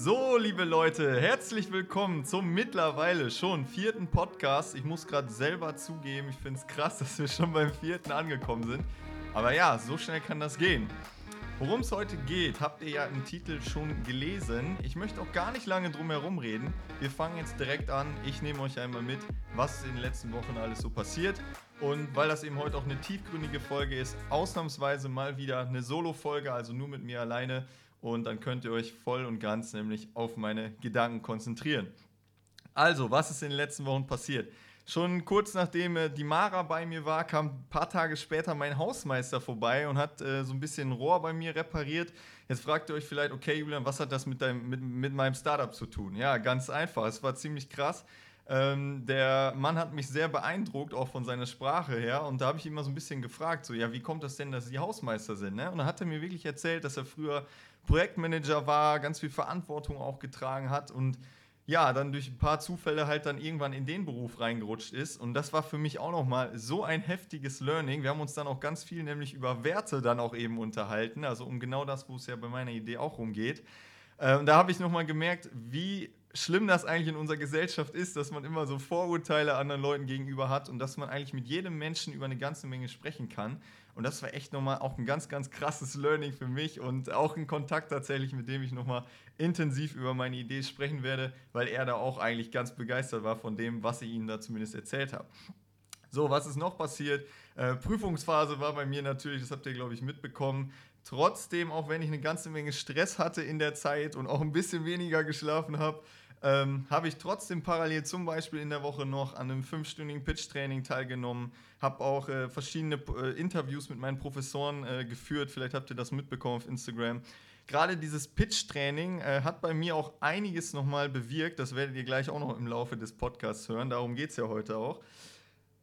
So, liebe Leute, herzlich willkommen zum mittlerweile schon vierten Podcast. Ich muss gerade selber zugeben, ich finde es krass, dass wir schon beim vierten angekommen sind. Aber ja, so schnell kann das gehen. Worum es heute geht, habt ihr ja im Titel schon gelesen. Ich möchte auch gar nicht lange drum herum reden. Wir fangen jetzt direkt an. Ich nehme euch einmal mit, was in den letzten Wochen alles so passiert. Und weil das eben heute auch eine tiefgründige Folge ist, ausnahmsweise mal wieder eine Solo-Folge, also nur mit mir alleine. Und dann könnt ihr euch voll und ganz nämlich auf meine Gedanken konzentrieren. Also, was ist in den letzten Wochen passiert? Schon kurz nachdem äh, die Mara bei mir war, kam ein paar Tage später mein Hausmeister vorbei und hat äh, so ein bisschen Rohr bei mir repariert. Jetzt fragt ihr euch vielleicht, okay, Julian, was hat das mit, deinem, mit, mit meinem Startup zu tun? Ja, ganz einfach. Es war ziemlich krass. Ähm, der Mann hat mich sehr beeindruckt, auch von seiner Sprache her. Und da habe ich ihn mal so ein bisschen gefragt, so, ja, wie kommt das denn, dass Sie Hausmeister sind? Ne? Und dann hat er mir wirklich erzählt, dass er früher Projektmanager war, ganz viel Verantwortung auch getragen hat und ja, dann durch ein paar Zufälle halt dann irgendwann in den Beruf reingerutscht ist. Und das war für mich auch nochmal so ein heftiges Learning. Wir haben uns dann auch ganz viel nämlich über Werte dann auch eben unterhalten, also um genau das, wo es ja bei meiner Idee auch rumgeht. Ähm, da habe ich nochmal gemerkt, wie schlimm das eigentlich in unserer Gesellschaft ist, dass man immer so Vorurteile anderen Leuten gegenüber hat und dass man eigentlich mit jedem Menschen über eine ganze Menge sprechen kann. Und das war echt nochmal auch ein ganz, ganz krasses Learning für mich und auch ein Kontakt tatsächlich, mit dem ich nochmal intensiv über meine Idee sprechen werde, weil er da auch eigentlich ganz begeistert war von dem, was ich Ihnen da zumindest erzählt habe. So, was ist noch passiert? Äh, Prüfungsphase war bei mir natürlich, das habt ihr, glaube ich, mitbekommen. Trotzdem, auch wenn ich eine ganze Menge Stress hatte in der Zeit und auch ein bisschen weniger geschlafen habe, ähm, habe ich trotzdem parallel zum Beispiel in der Woche noch an einem fünfstündigen Pitch-Training teilgenommen, habe auch äh, verschiedene äh, Interviews mit meinen Professoren äh, geführt. Vielleicht habt ihr das mitbekommen auf Instagram. Gerade dieses Pitch-Training äh, hat bei mir auch einiges nochmal bewirkt. Das werdet ihr gleich auch noch im Laufe des Podcasts hören. Darum geht es ja heute auch.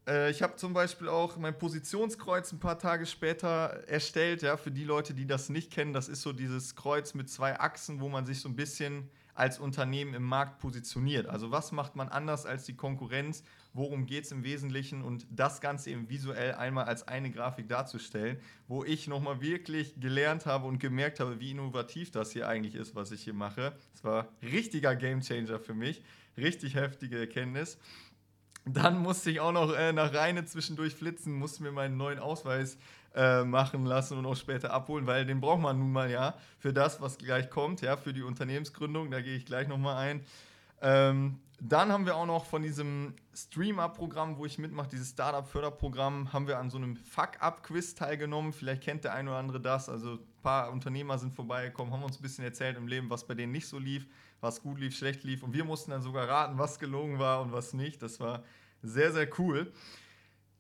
Äh, ich habe zum Beispiel auch mein Positionskreuz ein paar Tage später erstellt. Ja, für die Leute, die das nicht kennen, das ist so dieses Kreuz mit zwei Achsen, wo man sich so ein bisschen als Unternehmen im Markt positioniert. Also was macht man anders als die Konkurrenz? Worum geht es im Wesentlichen? Und das Ganze eben visuell einmal als eine Grafik darzustellen, wo ich nochmal wirklich gelernt habe und gemerkt habe, wie innovativ das hier eigentlich ist, was ich hier mache. Es war richtiger Gamechanger für mich, richtig heftige Erkenntnis. Dann musste ich auch noch äh, nach Rheine zwischendurch flitzen, musste mir meinen neuen Ausweis äh, machen lassen und auch später abholen, weil den braucht man nun mal ja für das, was gleich kommt, ja, für die Unternehmensgründung. Da gehe ich gleich nochmal ein. Ähm, dann haben wir auch noch von diesem Stream-Up-Programm, wo ich mitmache, dieses Startup-Förderprogramm, haben wir an so einem Fuck-Up-Quiz teilgenommen. Vielleicht kennt der eine oder andere das. Also ein paar Unternehmer sind vorbeigekommen, haben uns ein bisschen erzählt im Leben, was bei denen nicht so lief, was gut lief, schlecht lief. Und wir mussten dann sogar raten, was gelogen war und was nicht. Das war sehr, sehr cool.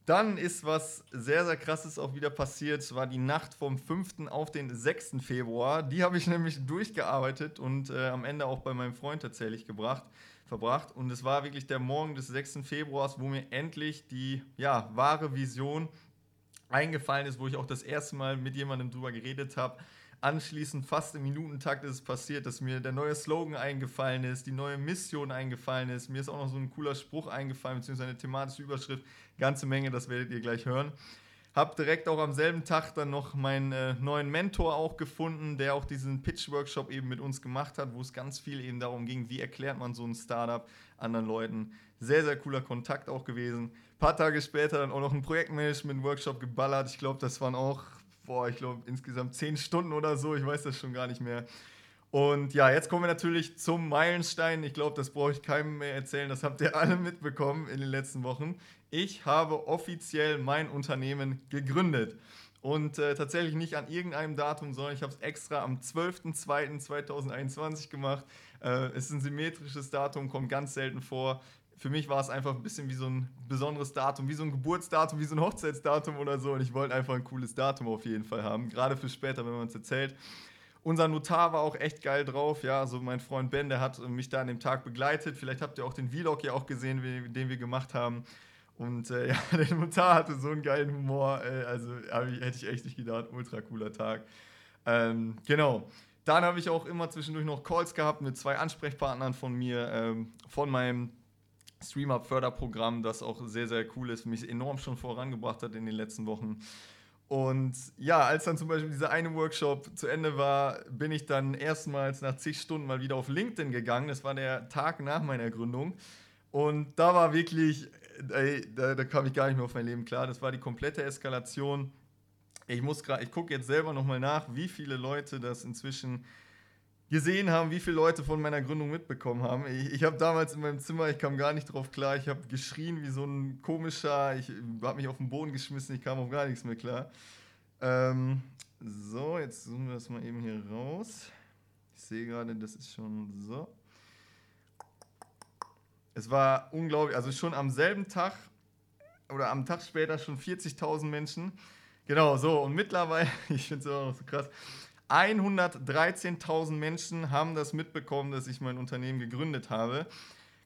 Dann ist was sehr, sehr krasses auch wieder passiert. Es war die Nacht vom 5. auf den 6. Februar. Die habe ich nämlich durchgearbeitet und äh, am Ende auch bei meinem Freund tatsächlich gebracht, verbracht. Und es war wirklich der Morgen des 6. Februars, wo mir endlich die ja, wahre Vision eingefallen ist, wo ich auch das erste Mal mit jemandem drüber geredet habe. Anschließend, fast im Minutentakt, ist es passiert, dass mir der neue Slogan eingefallen ist, die neue Mission eingefallen ist. Mir ist auch noch so ein cooler Spruch eingefallen, beziehungsweise eine thematische Überschrift. Ganze Menge, das werdet ihr gleich hören. Hab direkt auch am selben Tag dann noch meinen äh, neuen Mentor auch gefunden, der auch diesen Pitch-Workshop eben mit uns gemacht hat, wo es ganz viel eben darum ging, wie erklärt man so ein Startup anderen Leuten. Sehr, sehr cooler Kontakt auch gewesen. Ein paar Tage später dann auch noch einen Projektmanagement-Workshop geballert. Ich glaube, das waren auch boah, ich glaube, insgesamt zehn Stunden oder so, ich weiß das schon gar nicht mehr. Und ja, jetzt kommen wir natürlich zum Meilenstein. Ich glaube, das brauche ich keinem mehr erzählen. Das habt ihr alle mitbekommen in den letzten Wochen. Ich habe offiziell mein Unternehmen gegründet. Und äh, tatsächlich nicht an irgendeinem Datum, sondern ich habe es extra am 12.02.2021 gemacht. Äh, es ist ein symmetrisches Datum, kommt ganz selten vor für mich war es einfach ein bisschen wie so ein besonderes Datum, wie so ein Geburtsdatum, wie so ein Hochzeitsdatum oder so. Und ich wollte einfach ein cooles Datum auf jeden Fall haben, gerade für später, wenn man es erzählt. Unser Notar war auch echt geil drauf, ja. Also mein Freund Ben, der hat mich da an dem Tag begleitet. Vielleicht habt ihr auch den Vlog ja auch gesehen, den wir gemacht haben. Und äh, ja, der Notar hatte so einen geilen Humor. Äh, also hätte ich echt nicht gedacht, ultra cooler Tag. Ähm, genau. Dann habe ich auch immer zwischendurch noch Calls gehabt mit zwei Ansprechpartnern von mir, ähm, von meinem Streamer-Förderprogramm, das auch sehr, sehr cool ist, mich enorm schon vorangebracht hat in den letzten Wochen. Und ja, als dann zum Beispiel dieser eine Workshop zu Ende war, bin ich dann erstmals nach zig Stunden mal wieder auf LinkedIn gegangen. Das war der Tag nach meiner Gründung. Und da war wirklich, ey, da, da kam ich gar nicht mehr auf mein Leben klar. Das war die komplette Eskalation. Ich muss gerade, ich gucke jetzt selber nochmal nach, wie viele Leute das inzwischen gesehen haben, wie viele Leute von meiner Gründung mitbekommen haben. Ich, ich habe damals in meinem Zimmer, ich kam gar nicht drauf klar, ich habe geschrien wie so ein komischer, ich habe mich auf den Boden geschmissen, ich kam auf gar nichts mehr klar. Ähm, so, jetzt zoomen wir das mal eben hier raus. Ich sehe gerade, das ist schon so. Es war unglaublich, also schon am selben Tag oder am Tag später schon 40.000 Menschen. Genau, so und mittlerweile, ich finde es auch noch so krass, 113.000 Menschen haben das mitbekommen, dass ich mein Unternehmen gegründet habe.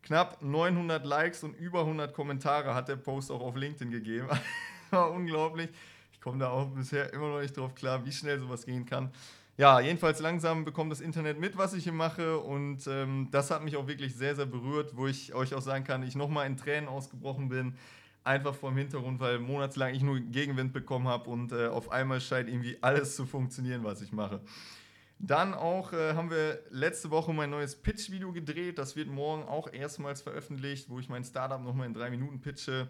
Knapp 900 Likes und über 100 Kommentare hat der Post auch auf LinkedIn gegeben. War unglaublich. Ich komme da auch bisher immer noch nicht drauf klar, wie schnell sowas gehen kann. Ja, jedenfalls langsam bekommt das Internet mit, was ich hier mache. Und ähm, das hat mich auch wirklich sehr, sehr berührt, wo ich euch auch sagen kann, ich nochmal in Tränen ausgebrochen bin Einfach vor dem Hintergrund, weil monatelang ich nur Gegenwind bekommen habe und äh, auf einmal scheint irgendwie alles zu funktionieren, was ich mache. Dann auch äh, haben wir letzte Woche mein neues Pitch-Video gedreht. Das wird morgen auch erstmals veröffentlicht, wo ich mein Startup nochmal in drei Minuten pitche.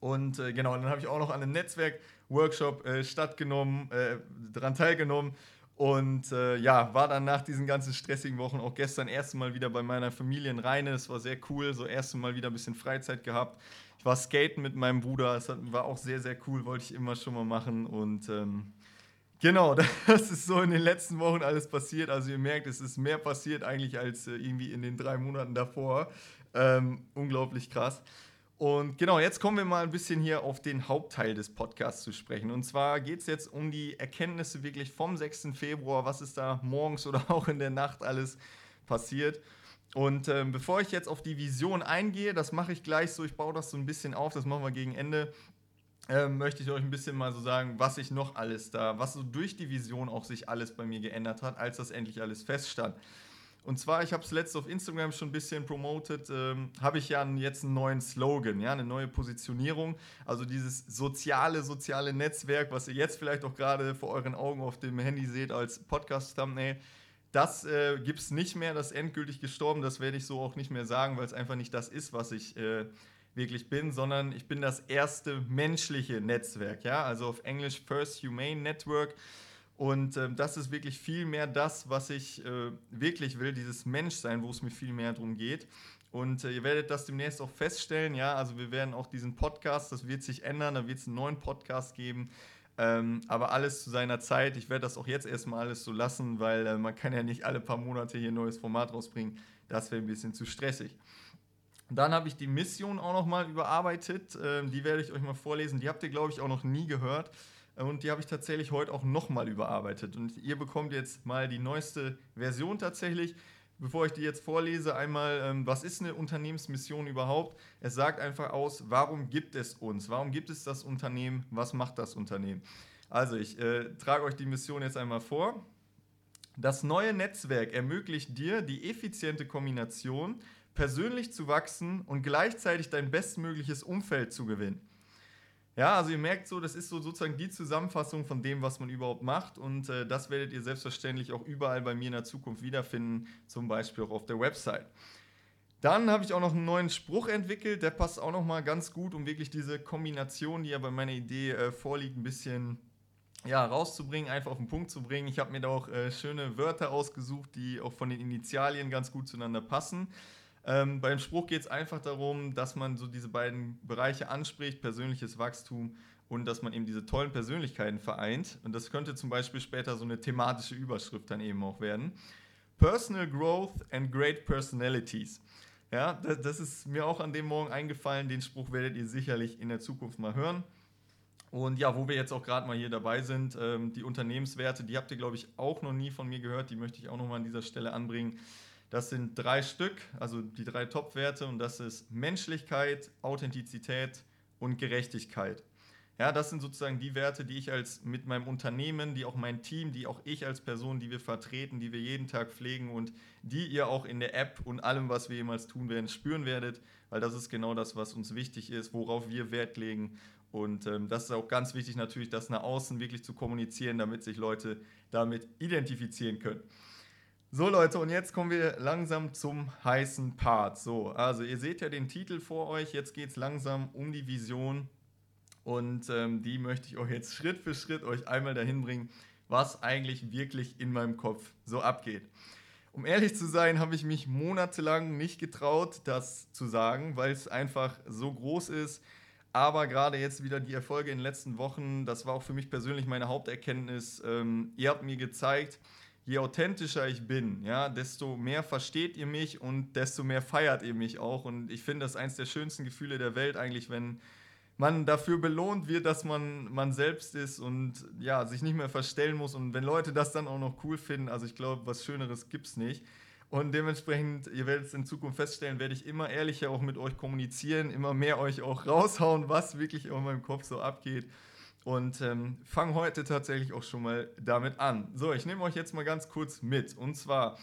Und äh, genau, dann habe ich auch noch an einem Netzwerk-Workshop äh, stattgenommen, äh, daran teilgenommen. Und äh, ja, war dann nach diesen ganzen stressigen Wochen auch gestern erst Mal wieder bei meiner Familie in Rheine. Es war sehr cool, so erst Mal wieder ein bisschen Freizeit gehabt. Ich war skaten mit meinem Bruder, es war auch sehr, sehr cool, wollte ich immer schon mal machen. Und ähm, genau, das ist so in den letzten Wochen alles passiert. Also ihr merkt, es ist mehr passiert eigentlich als äh, irgendwie in den drei Monaten davor. Ähm, unglaublich krass. Und genau, jetzt kommen wir mal ein bisschen hier auf den Hauptteil des Podcasts zu sprechen. Und zwar geht es jetzt um die Erkenntnisse wirklich vom 6. Februar, was ist da morgens oder auch in der Nacht alles passiert. Und ähm, bevor ich jetzt auf die Vision eingehe, das mache ich gleich so, ich baue das so ein bisschen auf, das machen wir gegen Ende, ähm, möchte ich euch ein bisschen mal so sagen, was sich noch alles da, was so durch die Vision auch sich alles bei mir geändert hat, als das endlich alles feststand. Und zwar, ich habe es letzte auf Instagram schon ein bisschen promotet, ähm, habe ich ja jetzt einen neuen Slogan, ja, eine neue Positionierung. Also dieses soziale, soziale Netzwerk, was ihr jetzt vielleicht auch gerade vor euren Augen auf dem Handy seht als Podcast-Thumbnail. Das äh, gibt es nicht mehr, das ist endgültig gestorben, das werde ich so auch nicht mehr sagen, weil es einfach nicht das ist, was ich äh, wirklich bin, sondern ich bin das erste menschliche Netzwerk, ja, also auf Englisch First Humane Network. Und äh, das ist wirklich viel mehr das, was ich äh, wirklich will, dieses Menschsein, wo es mir viel mehr darum geht. Und äh, ihr werdet das demnächst auch feststellen, ja, also wir werden auch diesen Podcast, das wird sich ändern, da wird es einen neuen Podcast geben, ähm, aber alles zu seiner Zeit. Ich werde das auch jetzt erstmal alles so lassen, weil äh, man kann ja nicht alle paar Monate hier ein neues Format rausbringen. Das wäre ein bisschen zu stressig. Dann habe ich die Mission auch nochmal überarbeitet. Ähm, die werde ich euch mal vorlesen. Die habt ihr, glaube ich, auch noch nie gehört. Und die habe ich tatsächlich heute auch nochmal überarbeitet. Und ihr bekommt jetzt mal die neueste Version tatsächlich bevor ich die jetzt vorlese, einmal, ähm, was ist eine Unternehmensmission überhaupt? Es sagt einfach aus, warum gibt es uns? Warum gibt es das Unternehmen? Was macht das Unternehmen? Also, ich äh, trage euch die Mission jetzt einmal vor. Das neue Netzwerk ermöglicht dir die effiziente Kombination, persönlich zu wachsen und gleichzeitig dein bestmögliches Umfeld zu gewinnen. Ja, also ihr merkt so, das ist so sozusagen die Zusammenfassung von dem, was man überhaupt macht. Und äh, das werdet ihr selbstverständlich auch überall bei mir in der Zukunft wiederfinden, zum Beispiel auch auf der Website. Dann habe ich auch noch einen neuen Spruch entwickelt, der passt auch noch mal ganz gut, um wirklich diese Kombination, die ja bei meiner Idee äh, vorliegt, ein bisschen ja, rauszubringen, einfach auf den Punkt zu bringen. Ich habe mir da auch äh, schöne Wörter ausgesucht, die auch von den Initialien ganz gut zueinander passen. Ähm, beim Spruch geht es einfach darum, dass man so diese beiden Bereiche anspricht, persönliches Wachstum und dass man eben diese tollen Persönlichkeiten vereint. Und das könnte zum Beispiel später so eine thematische Überschrift dann eben auch werden. Personal Growth and Great Personalities. Ja, das, das ist mir auch an dem Morgen eingefallen. Den Spruch werdet ihr sicherlich in der Zukunft mal hören. Und ja, wo wir jetzt auch gerade mal hier dabei sind, ähm, die Unternehmenswerte, die habt ihr, glaube ich, auch noch nie von mir gehört. Die möchte ich auch noch mal an dieser Stelle anbringen. Das sind drei Stück, also die drei Top-Werte und das ist Menschlichkeit, Authentizität und Gerechtigkeit. Ja, das sind sozusagen die Werte, die ich als mit meinem Unternehmen, die auch mein Team, die auch ich als Person, die wir vertreten, die wir jeden Tag pflegen und die ihr auch in der App und allem, was wir jemals tun werden, spüren werdet, weil das ist genau das, was uns wichtig ist, worauf wir Wert legen Und ähm, das ist auch ganz wichtig natürlich, das nach außen wirklich zu kommunizieren, damit sich Leute damit identifizieren können. So Leute, und jetzt kommen wir langsam zum heißen Part. So, also ihr seht ja den Titel vor euch, jetzt geht es langsam um die Vision und ähm, die möchte ich euch jetzt Schritt für Schritt euch einmal dahin bringen, was eigentlich wirklich in meinem Kopf so abgeht. Um ehrlich zu sein, habe ich mich monatelang nicht getraut, das zu sagen, weil es einfach so groß ist. Aber gerade jetzt wieder die Erfolge in den letzten Wochen, das war auch für mich persönlich meine Haupterkenntnis. Ähm, ihr habt mir gezeigt, je authentischer ich bin, ja, desto mehr versteht ihr mich und desto mehr feiert ihr mich auch. Und ich finde das eines der schönsten Gefühle der Welt eigentlich, wenn man dafür belohnt wird, dass man man selbst ist und ja, sich nicht mehr verstellen muss. Und wenn Leute das dann auch noch cool finden, also ich glaube, was Schöneres gibt es nicht. Und dementsprechend, ihr werdet es in Zukunft feststellen, werde ich immer ehrlicher auch mit euch kommunizieren, immer mehr euch auch raushauen, was wirklich in meinem Kopf so abgeht. Und ähm, fange heute tatsächlich auch schon mal damit an. So, ich nehme euch jetzt mal ganz kurz mit. Und zwar,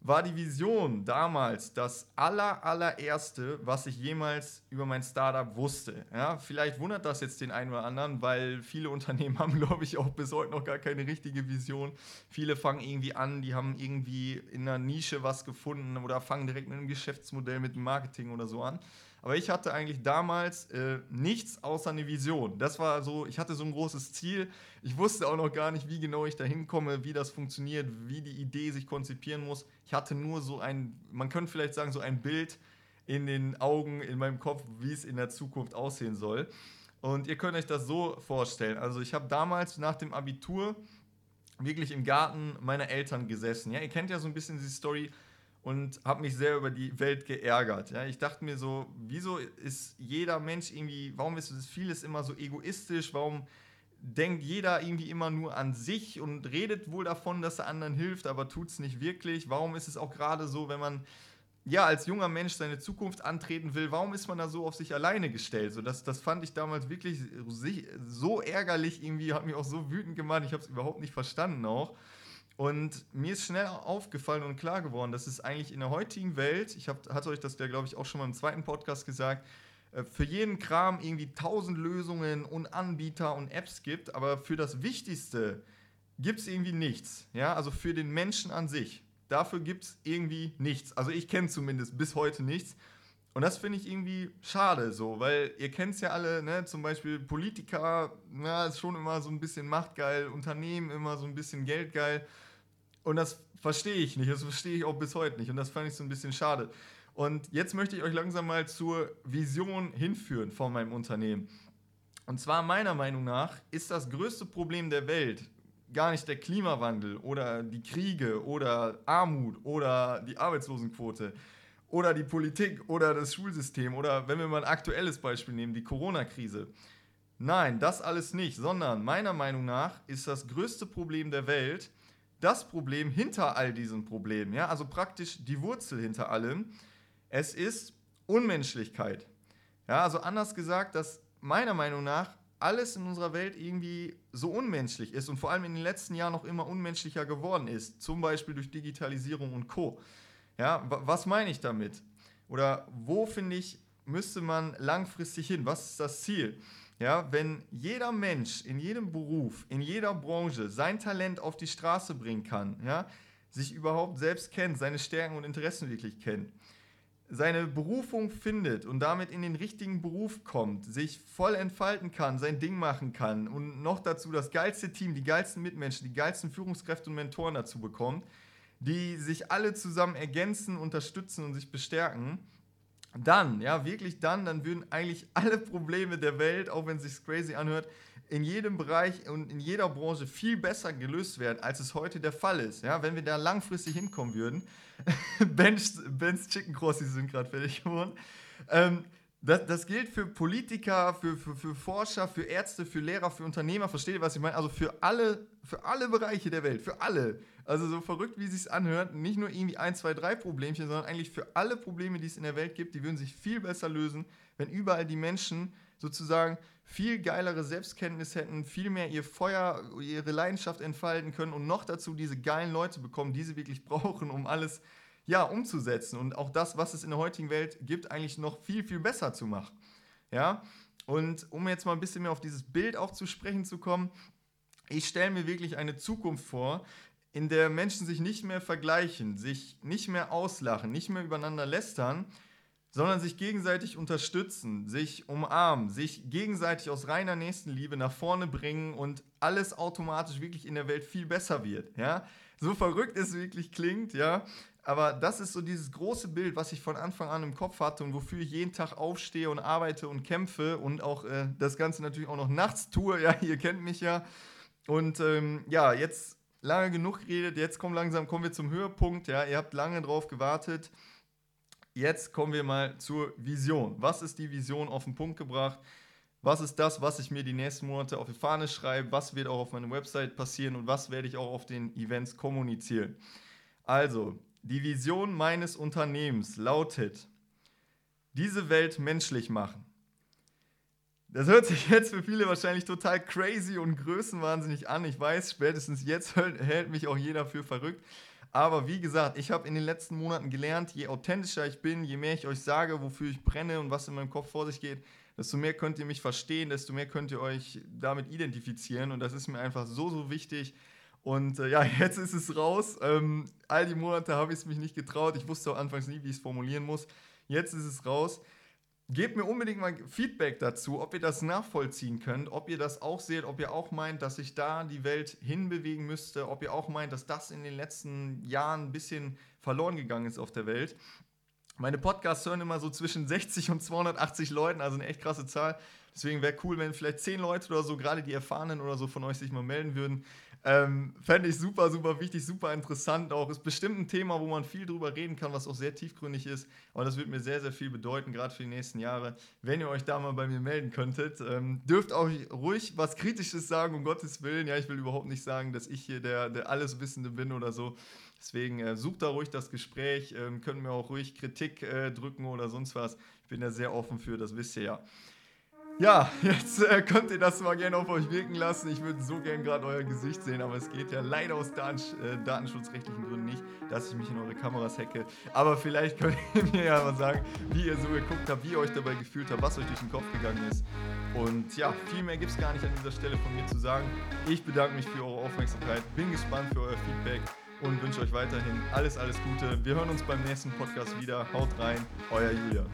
war die Vision damals das aller, allererste, was ich jemals über mein Startup wusste. Ja, vielleicht wundert das jetzt den einen oder anderen, weil viele Unternehmen haben, glaube ich, auch bis heute noch gar keine richtige Vision. Viele fangen irgendwie an, die haben irgendwie in einer Nische was gefunden oder fangen direkt mit einem Geschäftsmodell, mit Marketing oder so an. Aber ich hatte eigentlich damals äh, nichts außer eine Vision. Das war so, ich hatte so ein großes Ziel. Ich wusste auch noch gar nicht, wie genau ich da hinkomme, wie das funktioniert, wie die Idee sich konzipieren muss. Ich hatte nur so ein, man könnte vielleicht sagen, so ein Bild in den Augen, in meinem Kopf, wie es in der Zukunft aussehen soll. Und ihr könnt euch das so vorstellen. Also ich habe damals nach dem Abitur wirklich im Garten meiner Eltern gesessen. Ja, ihr kennt ja so ein bisschen die Story und habe mich sehr über die Welt geärgert. Ja, ich dachte mir so, wieso ist jeder Mensch irgendwie, warum ist vieles immer so egoistisch? Warum denkt jeder irgendwie immer nur an sich und redet wohl davon, dass er anderen hilft, aber tut es nicht wirklich? Warum ist es auch gerade so, wenn man ja als junger Mensch seine Zukunft antreten will, warum ist man da so auf sich alleine gestellt? So, das, das fand ich damals wirklich so ärgerlich, irgendwie hat mich auch so wütend gemacht, ich habe es überhaupt nicht verstanden auch. Und mir ist schnell aufgefallen und klar geworden, dass es eigentlich in der heutigen Welt, ich hab, hatte euch das ja, glaube ich, auch schon mal im zweiten Podcast gesagt, äh, für jeden Kram irgendwie tausend Lösungen und Anbieter und Apps gibt, aber für das Wichtigste gibt es irgendwie nichts. Ja, also für den Menschen an sich. Dafür gibt es irgendwie nichts. Also ich kenne zumindest bis heute nichts. Und das finde ich irgendwie schade so, weil ihr kennt es ja alle, ne? zum Beispiel Politiker, na, ist schon immer so ein bisschen machtgeil, Unternehmen immer so ein bisschen geldgeil. Und das verstehe ich nicht. Das verstehe ich auch bis heute nicht. Und das fand ich so ein bisschen schade. Und jetzt möchte ich euch langsam mal zur Vision hinführen von meinem Unternehmen. Und zwar meiner Meinung nach ist das größte Problem der Welt gar nicht der Klimawandel oder die Kriege oder Armut oder die Arbeitslosenquote oder die Politik oder das Schulsystem oder wenn wir mal ein aktuelles Beispiel nehmen, die Corona-Krise. Nein, das alles nicht, sondern meiner Meinung nach ist das größte Problem der Welt das Problem hinter all diesen Problemen, ja, also praktisch die Wurzel hinter allem. Es ist Unmenschlichkeit. Ja, also anders gesagt, dass meiner Meinung nach alles in unserer Welt irgendwie so unmenschlich ist und vor allem in den letzten Jahren noch immer unmenschlicher geworden ist, zum Beispiel durch Digitalisierung und Co. Ja, was meine ich damit? Oder wo finde ich, müsste man langfristig hin? Was ist das Ziel? Ja, wenn jeder Mensch in jedem Beruf, in jeder Branche sein Talent auf die Straße bringen kann, ja, sich überhaupt selbst kennt, seine Stärken und Interessen wirklich kennt, seine Berufung findet und damit in den richtigen Beruf kommt, sich voll entfalten kann, sein Ding machen kann und noch dazu das geilste Team, die geilsten Mitmenschen, die geilsten Führungskräfte und Mentoren dazu bekommt, die sich alle zusammen ergänzen, unterstützen und sich bestärken, dann, ja, wirklich dann, dann würden eigentlich alle Probleme der Welt, auch wenn es sich crazy anhört, in jedem Bereich und in jeder Branche viel besser gelöst werden, als es heute der Fall ist. Ja, wenn wir da langfristig hinkommen würden. Ben's, Ben's Chicken Crossies sind gerade fertig geworden. Ähm, das, das, gilt für Politiker, für, für, für, Forscher, für Ärzte, für Lehrer, für Unternehmer. Versteht ihr, was ich meine? Also für alle, für alle Bereiche der Welt, für alle. Also so verrückt, wie es sich anhört, nicht nur irgendwie ein, zwei, drei Problemchen, sondern eigentlich für alle Probleme, die es in der Welt gibt, die würden sich viel besser lösen, wenn überall die Menschen sozusagen viel geilere Selbstkenntnis hätten, viel mehr ihr Feuer, ihre Leidenschaft entfalten können und noch dazu diese geilen Leute bekommen, die sie wirklich brauchen, um alles ja, umzusetzen und auch das, was es in der heutigen Welt gibt, eigentlich noch viel, viel besser zu machen. Ja, Und um jetzt mal ein bisschen mehr auf dieses Bild auch zu sprechen zu kommen, ich stelle mir wirklich eine Zukunft vor, in der Menschen sich nicht mehr vergleichen, sich nicht mehr auslachen, nicht mehr übereinander lästern, sondern sich gegenseitig unterstützen, sich umarmen, sich gegenseitig aus reiner Nächstenliebe nach vorne bringen und alles automatisch wirklich in der Welt viel besser wird. Ja? So verrückt es wirklich klingt, ja. Aber das ist so dieses große Bild, was ich von Anfang an im Kopf hatte und wofür ich jeden Tag aufstehe und arbeite und kämpfe und auch äh, das Ganze natürlich auch noch nachts tue. Ja, ihr kennt mich ja. Und ähm, ja, jetzt lange genug geredet, jetzt kommen langsam kommen wir zum Höhepunkt. Ja, ihr habt lange drauf gewartet. Jetzt kommen wir mal zur Vision. Was ist die Vision auf den Punkt gebracht? Was ist das, was ich mir die nächsten Monate auf die Fahne schreibe? Was wird auch auf meiner Website passieren und was werde ich auch auf den Events kommunizieren? Also, die Vision meines Unternehmens lautet, diese Welt menschlich machen. Das hört sich jetzt für viele wahrscheinlich total crazy und größenwahnsinnig an. Ich weiß, spätestens jetzt hält mich auch jeder für verrückt. Aber wie gesagt, ich habe in den letzten Monaten gelernt, je authentischer ich bin, je mehr ich euch sage, wofür ich brenne und was in meinem Kopf vor sich geht, desto mehr könnt ihr mich verstehen, desto mehr könnt ihr euch damit identifizieren. Und das ist mir einfach so, so wichtig. Und äh, ja, jetzt ist es raus. Ähm, all die Monate habe ich es mich nicht getraut. Ich wusste auch anfangs nie, wie ich es formulieren muss. Jetzt ist es raus. Gebt mir unbedingt mal Feedback dazu, ob ihr das nachvollziehen könnt, ob ihr das auch seht, ob ihr auch meint, dass sich da die Welt hinbewegen müsste, ob ihr auch meint, dass das in den letzten Jahren ein bisschen verloren gegangen ist auf der Welt. Meine Podcasts hören immer so zwischen 60 und 280 Leuten, also eine echt krasse Zahl. Deswegen wäre cool, wenn vielleicht 10 Leute oder so, gerade die Erfahrenen oder so von euch sich mal melden würden. Ähm, Fände ich super, super wichtig, super interessant auch. Ist bestimmt ein Thema, wo man viel drüber reden kann, was auch sehr tiefgründig ist. Aber das wird mir sehr, sehr viel bedeuten, gerade für die nächsten Jahre, wenn ihr euch da mal bei mir melden könntet. Ähm, dürft auch ruhig was Kritisches sagen, um Gottes Willen. Ja, ich will überhaupt nicht sagen, dass ich hier der, der Alleswissende bin oder so. Deswegen äh, sucht da ruhig das Gespräch, ähm, können mir auch ruhig Kritik äh, drücken oder sonst was. Ich bin da sehr offen für, das wisst ihr ja. Ja, jetzt äh, könnt ihr das mal gerne auf euch wirken lassen. Ich würde so gern gerade euer Gesicht sehen, aber es geht ja leider aus Datensch äh, datenschutzrechtlichen Gründen nicht, dass ich mich in eure Kameras hacke. Aber vielleicht könnt ihr mir ja mal sagen, wie ihr so geguckt habt, wie ihr euch dabei gefühlt habt, was euch durch den Kopf gegangen ist. Und ja, viel mehr gibt es gar nicht an dieser Stelle von mir zu sagen. Ich bedanke mich für eure Aufmerksamkeit, bin gespannt für euer Feedback und wünsche euch weiterhin alles, alles Gute. Wir hören uns beim nächsten Podcast wieder. Haut rein, euer Julian.